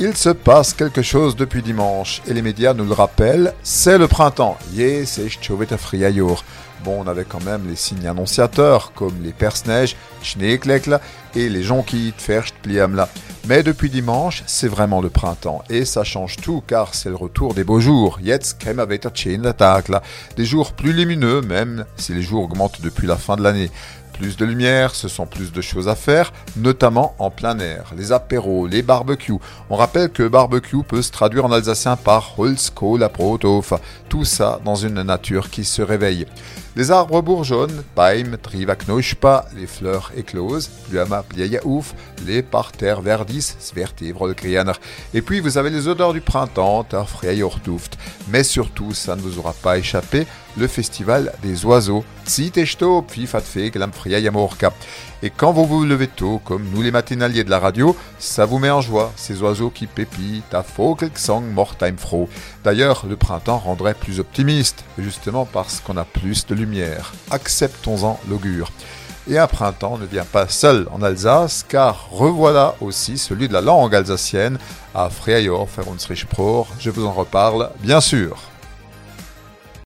Il se passe quelque chose depuis dimanche et les médias nous le rappellent, c'est le printemps. Yes, Bon, on avait quand même les signes annonciateurs comme les perce-neige, Schneeklekla et les jonquilles, Pliamla. Mais depuis dimanche, c'est vraiment le printemps et ça change tout car c'est le retour des beaux jours. Jetzt Des jours plus lumineux même si les jours augmentent depuis la fin de l'année. Plus de lumière, ce sont plus de choses à faire, notamment en plein air. Les apéros, les barbecues. On rappelle que barbecue peut se traduire en alsacien par Holzkohl Tout ça dans une nature qui se réveille. Les arbres bourgeonnent, Paim, Trivaknoshpa, les fleurs éclosent, Luama ouf, les parterres verdissent, Svertivre le Krianer. Et puis vous avez les odeurs du printemps, Tarfreyortuft. Mais surtout, ça ne vous aura pas échappé, le festival des oiseaux. Et quand vous vous levez tôt, comme nous les matinaliers de la radio, ça vous met en joie, ces oiseaux qui pépitent à Vogelsang Mortheimfro. D'ailleurs, le printemps rendrait plus optimiste, justement parce qu'on a plus de lumière. Acceptons-en l'augure. Et un printemps ne vient pas seul en Alsace, car revoilà aussi celui de la langue alsacienne à Freier, Feronsrichpror. Je vous en reparle, bien sûr.